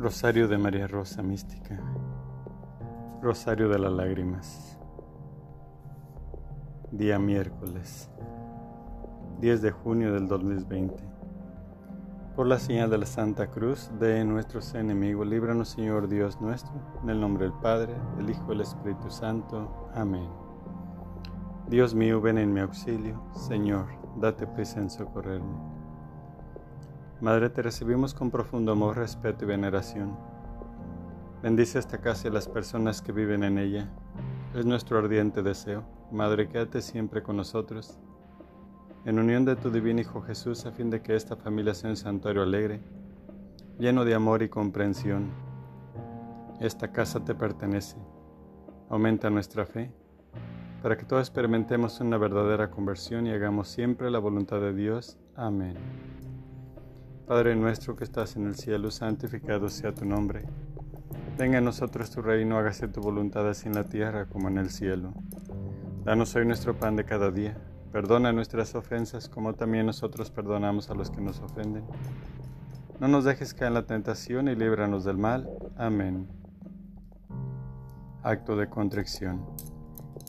Rosario de María Rosa Mística. Rosario de las Lágrimas. Día miércoles, 10 de junio del 2020. Por la señal de la Santa Cruz de nuestros enemigos, líbranos Señor Dios nuestro, en el nombre del Padre, del Hijo y del Espíritu Santo. Amén. Dios mío, ven en mi auxilio. Señor, date prisa en socorrerme. Madre, te recibimos con profundo amor, respeto y veneración. Bendice esta casa y las personas que viven en ella. Es nuestro ardiente deseo. Madre, quédate siempre con nosotros. En unión de tu divino Hijo Jesús, a fin de que esta familia sea un santuario alegre, lleno de amor y comprensión. Esta casa te pertenece. Aumenta nuestra fe, para que todos experimentemos una verdadera conversión y hagamos siempre la voluntad de Dios. Amén. Padre nuestro que estás en el cielo, santificado sea tu nombre. Venga a nosotros tu reino, hágase tu voluntad así en la tierra como en el cielo. Danos hoy nuestro pan de cada día. Perdona nuestras ofensas como también nosotros perdonamos a los que nos ofenden. No nos dejes caer en la tentación y líbranos del mal. Amén. Acto de contrición.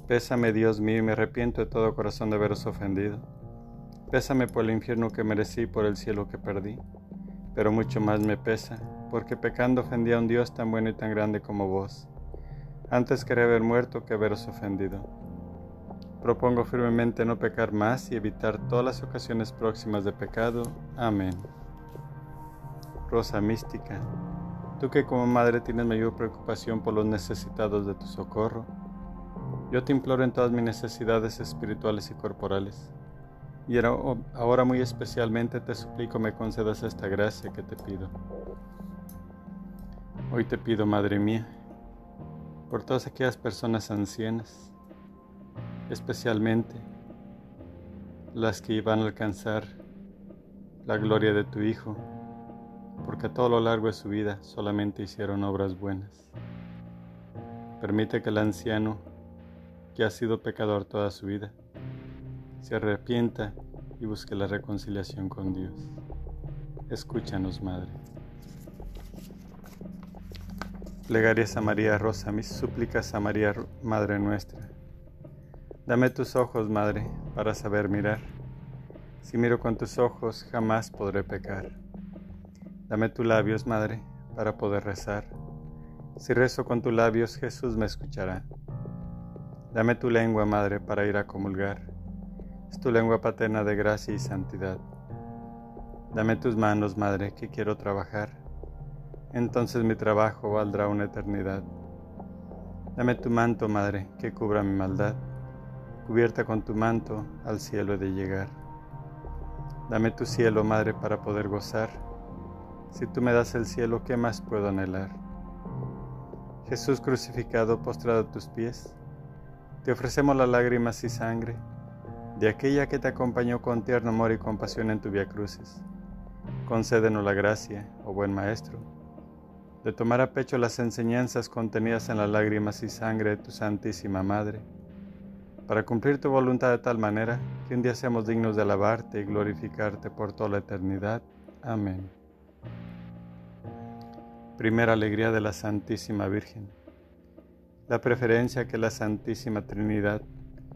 Pésame, Dios mío, y me arrepiento de todo corazón de haberos ofendido Pésame por el infierno que merecí y por el cielo que perdí. Pero mucho más me pesa, porque pecando ofendí a un Dios tan bueno y tan grande como vos. Antes quería haber muerto que haberos ofendido. Propongo firmemente no pecar más y evitar todas las ocasiones próximas de pecado. Amén. Rosa mística, tú que como madre tienes mayor preocupación por los necesitados de tu socorro, yo te imploro en todas mis necesidades espirituales y corporales y ahora muy especialmente te suplico me concedas esta gracia que te pido. Hoy te pido, Madre mía, por todas aquellas personas ancianas, especialmente las que iban a alcanzar la gloria de tu Hijo, porque a todo lo largo de su vida solamente hicieron obras buenas. Permite que el anciano, que ha sido pecador toda su vida, se arrepienta y busque la reconciliación con Dios. Escúchanos, Madre. Plegarias a María Rosa, mis súplicas a María, Madre nuestra. Dame tus ojos, Madre, para saber mirar. Si miro con tus ojos, jamás podré pecar. Dame tus labios, Madre, para poder rezar. Si rezo con tus labios, Jesús me escuchará. Dame tu lengua, Madre, para ir a comulgar es tu lengua paterna de gracia y santidad. Dame tus manos, Madre, que quiero trabajar. Entonces mi trabajo valdrá una eternidad. Dame tu manto, Madre, que cubra mi maldad. Cubierta con tu manto, al cielo he de llegar. Dame tu cielo, Madre, para poder gozar. Si tú me das el cielo, ¿qué más puedo anhelar? Jesús crucificado, postrado a tus pies, te ofrecemos las lágrimas y sangre de aquella que te acompañó con tierno amor y compasión en tu vía crucis. Concédenos la gracia, oh buen Maestro, de tomar a pecho las enseñanzas contenidas en las lágrimas y sangre de tu Santísima Madre, para cumplir tu voluntad de tal manera que un día seamos dignos de alabarte y glorificarte por toda la eternidad. Amén. Primera alegría de la Santísima Virgen. La preferencia que la Santísima Trinidad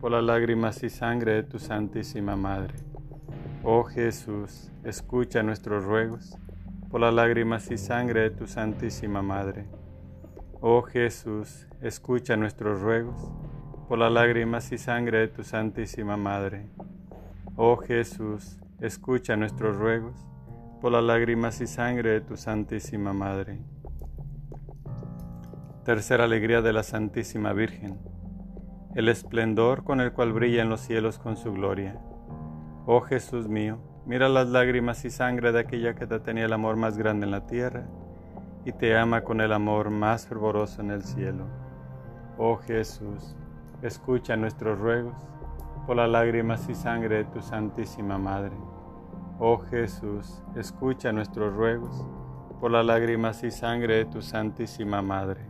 por las lágrimas y sangre de tu Santísima Madre. Oh Jesús, escucha nuestros ruegos por las lágrimas y sangre de tu Santísima Madre. Oh Jesús, escucha nuestros ruegos por las lágrimas y sangre de tu Santísima Madre. Oh Jesús, escucha nuestros ruegos por las lágrimas y sangre de tu Santísima Madre. Tercera alegría de la Santísima Virgen, el esplendor con el cual brilla en los cielos con su gloria. Oh Jesús mío, mira las lágrimas y sangre de aquella que te tenía el amor más grande en la tierra y te ama con el amor más fervoroso en el cielo. Oh Jesús, escucha nuestros ruegos por las lágrimas y sangre de tu Santísima Madre. Oh Jesús, escucha nuestros ruegos por las lágrimas y sangre de tu Santísima Madre.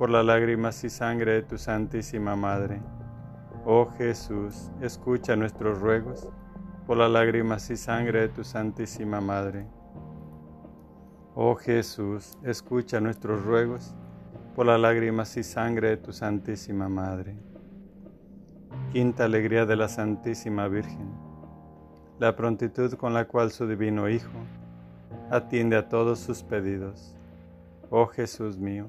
por las lágrimas y sangre de tu Santísima Madre. Oh Jesús, escucha nuestros ruegos por las lágrimas y sangre de tu Santísima Madre. Oh Jesús, escucha nuestros ruegos por las lágrimas y sangre de tu Santísima Madre. Quinta alegría de la Santísima Virgen, la prontitud con la cual su divino Hijo atiende a todos sus pedidos. Oh Jesús mío,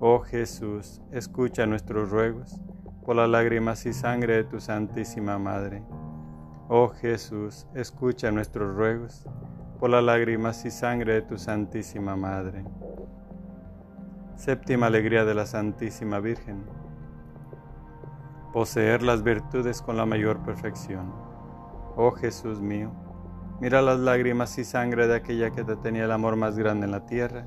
Oh Jesús, escucha nuestros ruegos, por las lágrimas y sangre de tu Santísima Madre. Oh Jesús, escucha nuestros ruegos, por las lágrimas y sangre de tu Santísima Madre. Séptima alegría de la Santísima Virgen. Poseer las virtudes con la mayor perfección. Oh Jesús mío, Mira las lágrimas y sangre de aquella que te tenía el amor más grande en la tierra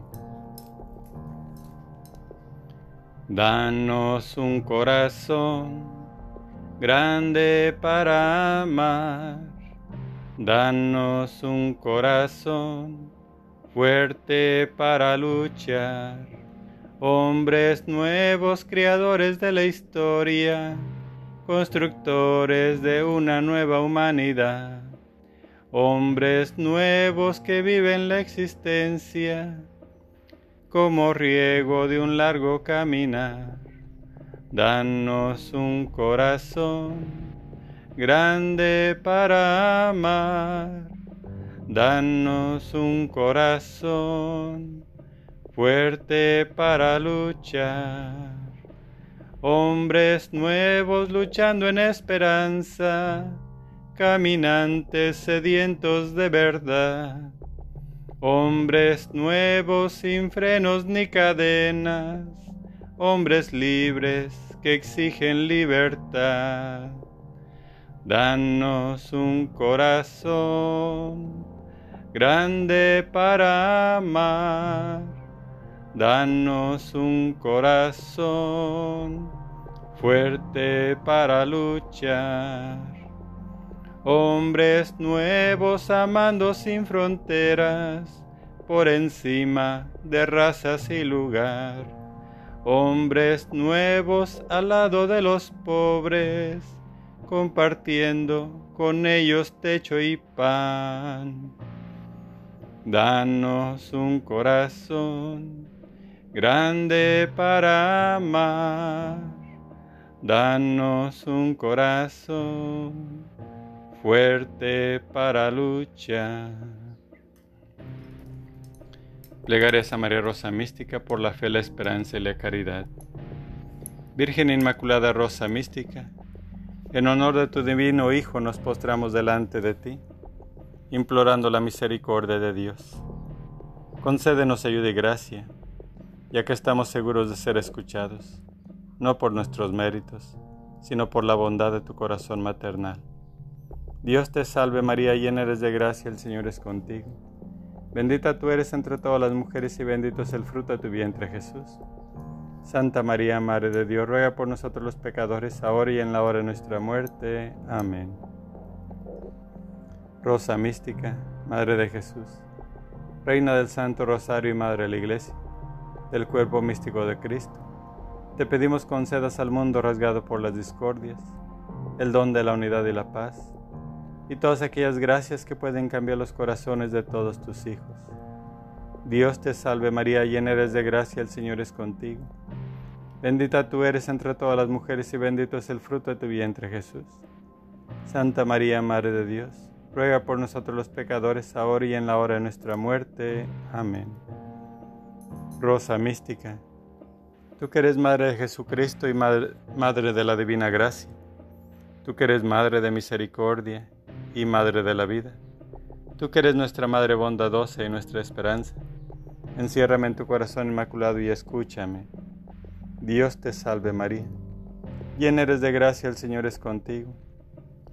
Danos un corazón grande para amar, danos un corazón fuerte para luchar, hombres nuevos, creadores de la historia, constructores de una nueva humanidad. Hombres nuevos que viven la existencia como riego de un largo caminar. Danos un corazón grande para amar. Danos un corazón fuerte para luchar. Hombres nuevos luchando en esperanza caminantes sedientos de verdad, hombres nuevos sin frenos ni cadenas, hombres libres que exigen libertad. Danos un corazón grande para amar, danos un corazón fuerte para luchar hombres nuevos amando sin fronteras, por encima de razas y lugar, hombres nuevos al lado de los pobres, compartiendo con ellos techo y pan. Danos un corazón grande para amar, danos un corazón fuerte para luchar. Plegarias a María Rosa Mística por la fe, la esperanza y la caridad. Virgen Inmaculada Rosa Mística, en honor de tu divino Hijo nos postramos delante de ti, implorando la misericordia de Dios. Concédenos ayuda y gracia, ya que estamos seguros de ser escuchados, no por nuestros méritos, sino por la bondad de tu corazón maternal. Dios te salve María, llena eres de gracia, el Señor es contigo. Bendita tú eres entre todas las mujeres y bendito es el fruto de tu vientre Jesús. Santa María, Madre de Dios, ruega por nosotros los pecadores, ahora y en la hora de nuestra muerte. Amén. Rosa mística, Madre de Jesús, Reina del Santo Rosario y Madre de la Iglesia, del cuerpo místico de Cristo, te pedimos concedas al mundo rasgado por las discordias, el don de la unidad y la paz y todas aquellas gracias que pueden cambiar los corazones de todos tus hijos. Dios te salve María, llena eres de gracia, el Señor es contigo. Bendita tú eres entre todas las mujeres y bendito es el fruto de tu vientre Jesús. Santa María, Madre de Dios, ruega por nosotros los pecadores, ahora y en la hora de nuestra muerte. Amén. Rosa mística, tú que eres Madre de Jesucristo y Madre, madre de la Divina Gracia, tú que eres Madre de Misericordia y Madre de la vida, tú que eres nuestra Madre bondadosa y nuestra esperanza, enciérrame en tu corazón inmaculado y escúchame Dios te salve María, llena eres de gracia, el Señor es contigo.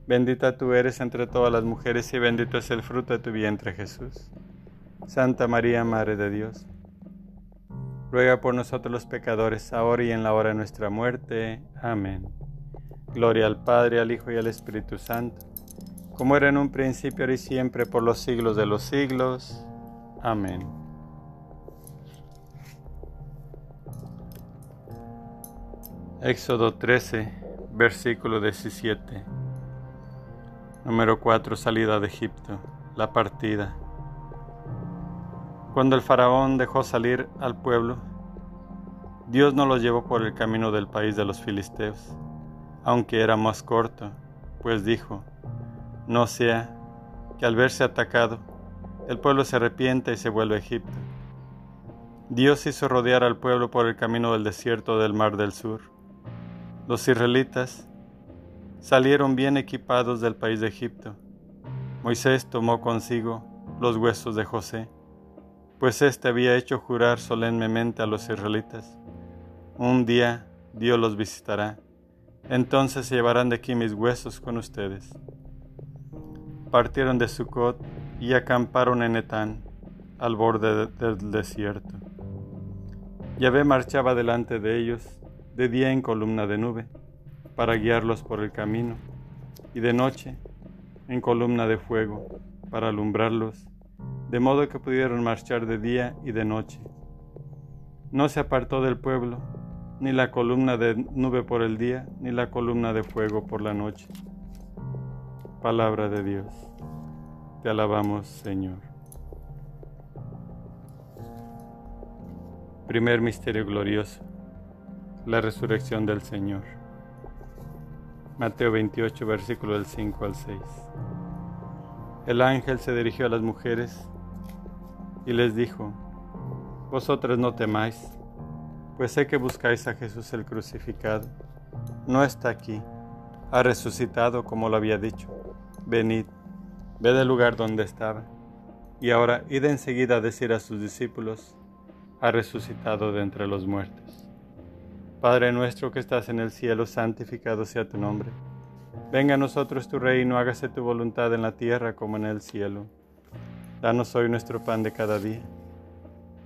Bendita tú eres entre todas las mujeres y bendito es el fruto de tu vientre Jesús. Santa María, Madre de Dios, ruega por nosotros los pecadores, ahora y en la hora de nuestra muerte. Amén. Gloria al Padre, al Hijo y al Espíritu Santo, como era en un principio, ahora y siempre, por los siglos de los siglos. Amén. Éxodo 13, versículo 17. Número 4. Salida de Egipto. La partida. Cuando el faraón dejó salir al pueblo, Dios no los llevó por el camino del país de los filisteos, aunque era más corto, pues dijo, no sea que al verse atacado, el pueblo se arrepienta y se vuelve a Egipto. Dios hizo rodear al pueblo por el camino del desierto del mar del sur los israelitas salieron bien equipados del país de Egipto. Moisés tomó consigo los huesos de José, pues éste había hecho jurar solemnemente a los israelitas. Un día Dios los visitará, entonces se llevarán de aquí mis huesos con ustedes. Partieron de Sucot y acamparon en Etán, al borde del desierto. Yahvé marchaba delante de ellos de día en columna de nube, para guiarlos por el camino, y de noche en columna de fuego, para alumbrarlos, de modo que pudieron marchar de día y de noche. No se apartó del pueblo, ni la columna de nube por el día, ni la columna de fuego por la noche. Palabra de Dios. Te alabamos, Señor. Primer misterio glorioso la resurrección del Señor. Mateo 28, versículo del 5 al 6. El ángel se dirigió a las mujeres y les dijo, Vosotras no temáis, pues sé que buscáis a Jesús el crucificado. No está aquí, ha resucitado como lo había dicho. Venid, ved el lugar donde estaba. Y ahora id enseguida a decir a sus discípulos, ha resucitado de entre los muertos. Padre nuestro que estás en el cielo, santificado sea tu nombre. Venga a nosotros tu reino, hágase tu voluntad en la tierra como en el cielo. Danos hoy nuestro pan de cada día.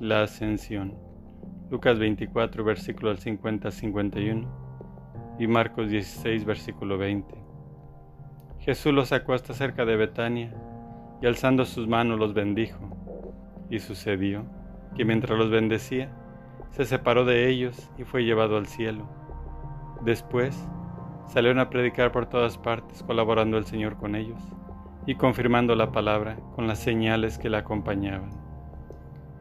la Ascensión. Lucas 24, versículo 50-51 y Marcos 16, versículo 20. Jesús los sacó hasta cerca de Betania y alzando sus manos los bendijo. Y sucedió que mientras los bendecía, se separó de ellos y fue llevado al cielo. Después salieron a predicar por todas partes, colaborando el Señor con ellos y confirmando la palabra con las señales que la acompañaban.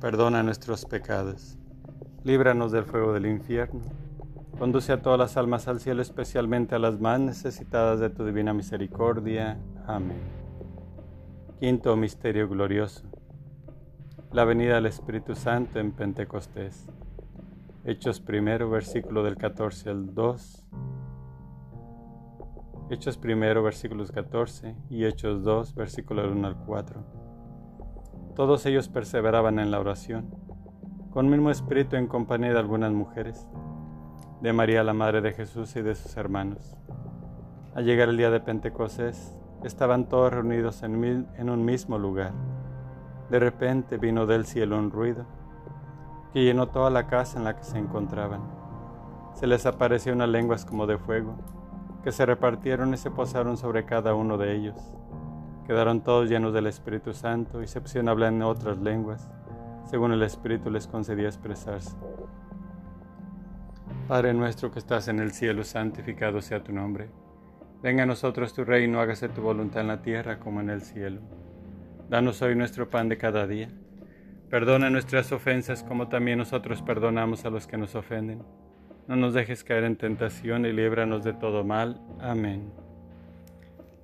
perdona nuestros pecados, líbranos del fuego del infierno, conduce a todas las almas al cielo, especialmente a las más necesitadas de tu divina misericordia. Amén. Quinto Misterio Glorioso. La venida del Espíritu Santo en Pentecostés. Hechos primero, versículo del 14 al 2. Hechos primero, versículos 14 y Hechos 2, versículo 1 al 4. Todos ellos perseveraban en la oración, con mismo espíritu en compañía de algunas mujeres, de María la Madre de Jesús y de sus hermanos. Al llegar el día de Pentecostés, estaban todos reunidos en, en un mismo lugar. De repente vino del cielo un ruido que llenó toda la casa en la que se encontraban. Se les apareció unas lenguas como de fuego, que se repartieron y se posaron sobre cada uno de ellos. Quedaron todos llenos del Espíritu Santo y se pusieron a hablar en otras lenguas, según el Espíritu les concedía expresarse. Padre nuestro que estás en el cielo, santificado sea tu nombre. Venga a nosotros tu reino, hágase tu voluntad en la tierra como en el cielo. Danos hoy nuestro pan de cada día. Perdona nuestras ofensas como también nosotros perdonamos a los que nos ofenden. No nos dejes caer en tentación y líbranos de todo mal. Amén.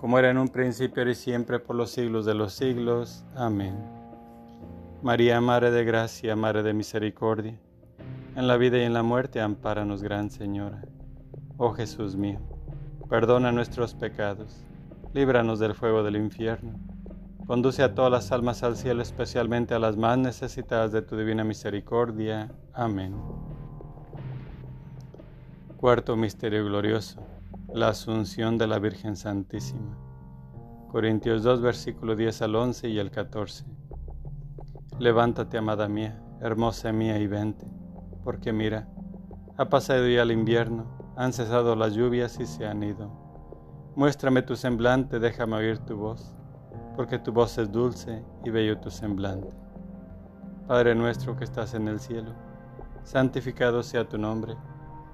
como era en un principio y siempre por los siglos de los siglos. Amén. María, Madre de Gracia, Madre de Misericordia, en la vida y en la muerte, ampáranos, Gran Señora. Oh Jesús mío, perdona nuestros pecados, líbranos del fuego del infierno Conduce a todas las almas al cielo, especialmente a las más necesitadas de tu divina misericordia. Amén. Cuarto Misterio Glorioso. La Asunción de la Virgen Santísima. Corintios 2, versículo 10 al 11 y el 14. Levántate, amada mía, hermosa mía, y vente, porque mira, ha pasado ya el invierno, han cesado las lluvias y se han ido. Muéstrame tu semblante, déjame oír tu voz porque tu voz es dulce y bello tu semblante. Padre nuestro que estás en el cielo, santificado sea tu nombre.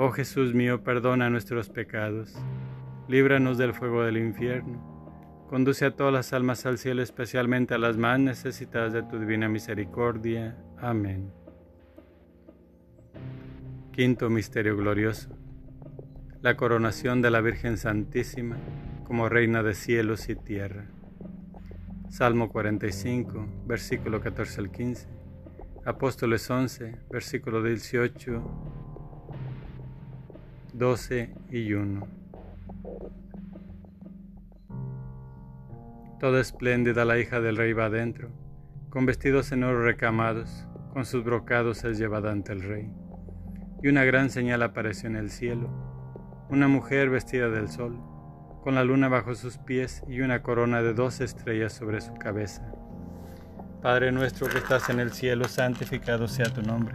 Oh Jesús mío, perdona nuestros pecados, líbranos del fuego del infierno, conduce a todas las almas al cielo, especialmente a las más necesitadas de tu divina misericordia. Amén. Quinto Misterio Glorioso. La coronación de la Virgen Santísima como Reina de cielos y tierra. Salmo 45, versículo 14 al 15. Apóstoles 11, versículo 18, 12 y 1. Toda espléndida la hija del rey va adentro, con vestidos en oro recamados, con sus brocados es llevada ante el rey. Y una gran señal apareció en el cielo, una mujer vestida del sol, con la luna bajo sus pies y una corona de dos estrellas sobre su cabeza. Padre nuestro que estás en el cielo, santificado sea tu nombre.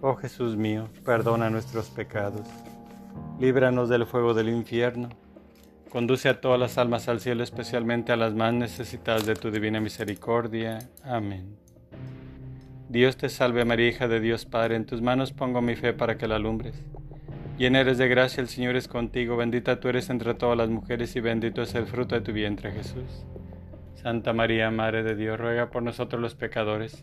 Oh Jesús mío, perdona nuestros pecados, líbranos del fuego del infierno Conduce a todas las almas al cielo, especialmente a las más necesitadas de tu divina misericordia. Amén. Dios te salve María, hija de Dios Padre, en tus manos pongo mi fe para que la alumbres. Llena eres de gracia, el Señor es contigo, bendita tú eres entre todas las mujeres y bendito es el fruto de tu vientre Jesús. Santa María, Madre de Dios, ruega por nosotros los pecadores,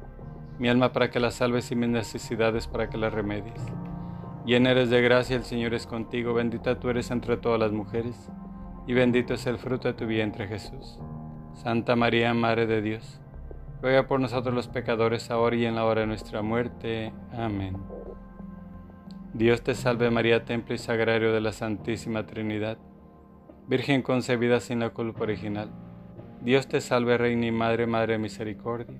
mi alma para que la salves y mis necesidades para que la remedies. Llena eres de gracia, el Señor es contigo, bendita tú eres entre todas las mujeres y bendito es el fruto de tu vientre Jesús. Santa María, Madre de Dios, ruega por nosotros los pecadores ahora y en la hora de nuestra muerte. Amén. Dios te salve María, templo y sagrario de la Santísima Trinidad, Virgen concebida sin la culpa original. Dios te salve Reina y Madre, Madre de Misericordia,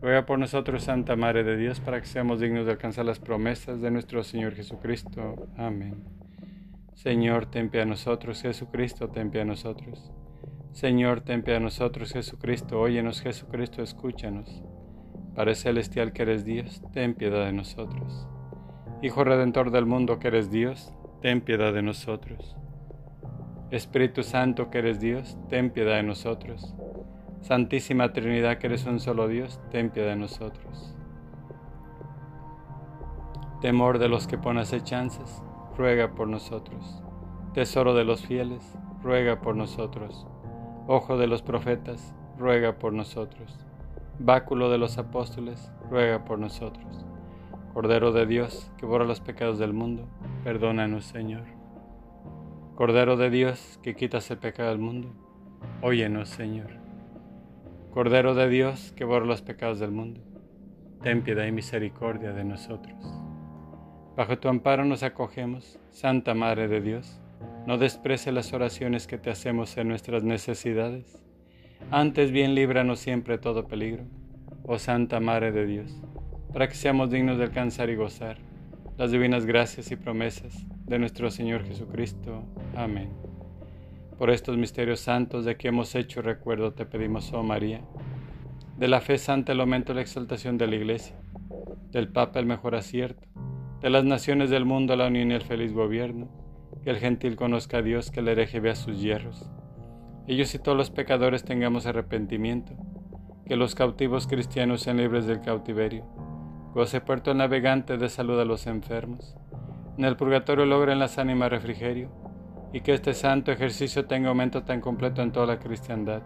Ruega por nosotros, Santa Madre de Dios, para que seamos dignos de alcanzar las promesas de nuestro Señor Jesucristo. Amén. Señor, ten a nosotros, Jesucristo, ten a nosotros. Señor, ten a nosotros, Jesucristo, óyenos, Jesucristo, escúchanos. Padre celestial que eres Dios, ten piedad de nosotros. Hijo Redentor del mundo que eres Dios, ten piedad de nosotros. Espíritu Santo que eres Dios, ten piedad de nosotros. Santísima Trinidad que eres un solo Dios, ten piedad de nosotros. Temor de los que pones hechanzas, ruega por nosotros. Tesoro de los fieles, ruega por nosotros. Ojo de los profetas, ruega por nosotros. Báculo de los apóstoles, ruega por nosotros. Cordero de Dios, que borra los pecados del mundo, perdónanos, Señor. Cordero de Dios, que quitas el pecado del mundo, óyenos, Señor. Cordero de Dios, que borra los pecados del mundo, ten piedad y misericordia de nosotros. Bajo tu amparo nos acogemos, Santa Madre de Dios. No desprece las oraciones que te hacemos en nuestras necesidades. Antes bien líbranos siempre de todo peligro, oh Santa Madre de Dios para que seamos dignos de alcanzar y gozar las divinas gracias y promesas de nuestro Señor Jesucristo. Amén. Por estos misterios santos de que hemos hecho recuerdo te pedimos, oh María, de la fe santa el aumento y la exaltación de la Iglesia, del Papa el mejor acierto, de las naciones del mundo la unión y el feliz gobierno, que el gentil conozca a Dios, que el hereje vea sus hierros. Ellos y todos los pecadores tengamos arrepentimiento, que los cautivos cristianos sean libres del cautiverio Goce puerto navegante de salud a los enfermos. En el purgatorio logren las ánimas refrigerio y que este santo ejercicio tenga aumento tan completo en toda la cristiandad.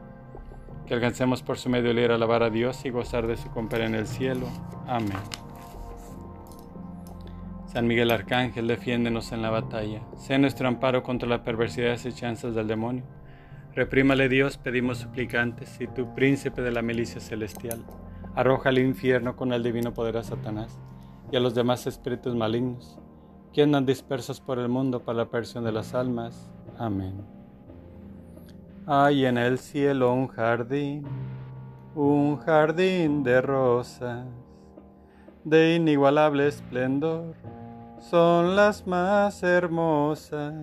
Que alcancemos por su medio el ir a alabar a Dios y gozar de su compañía en el cielo. Amén. San Miguel Arcángel, defiéndenos en la batalla. Sea nuestro amparo contra la perversidad y chanzas del demonio. Reprímale Dios, pedimos suplicantes, y tu príncipe de la milicia celestial arroja al infierno con el divino poder a Satanás y a los demás espíritus malignos que andan dispersos por el mundo para la perdición de las almas. Amén. Hay en el cielo un jardín, un jardín de rosas, de inigualable esplendor, son las más hermosas.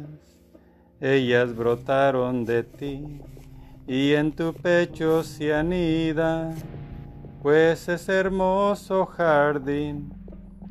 Ellas brotaron de ti y en tu pecho se anidan pues ese hermoso jardín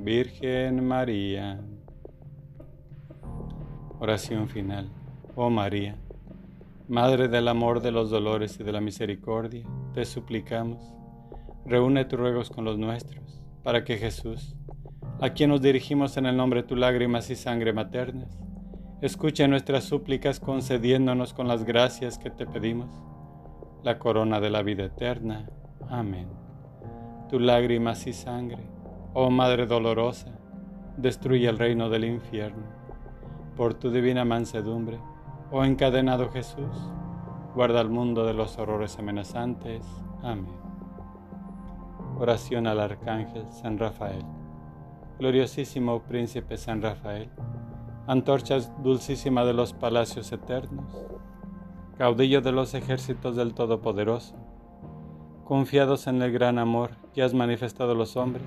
Virgen María. Oración final. Oh María, Madre del amor, de los dolores y de la misericordia, te suplicamos, reúne tus ruegos con los nuestros, para que Jesús, a quien nos dirigimos en el nombre de tus lágrimas y sangre maternas, escuche nuestras súplicas concediéndonos con las gracias que te pedimos la corona de la vida eterna. Amén. Tu lágrimas y sangre, oh Madre dolorosa, destruye el reino del infierno. por tu divina mansedumbre, oh encadenado Jesús, guarda al mundo de los horrores amenazantes. Amén. Oración al Arcángel San Rafael. Gloriosísimo Príncipe San Rafael, antorchas dulcísima de los palacios eternos, caudillo de los ejércitos del Todopoderoso, confiados en el gran amor que has manifestado a los hombres,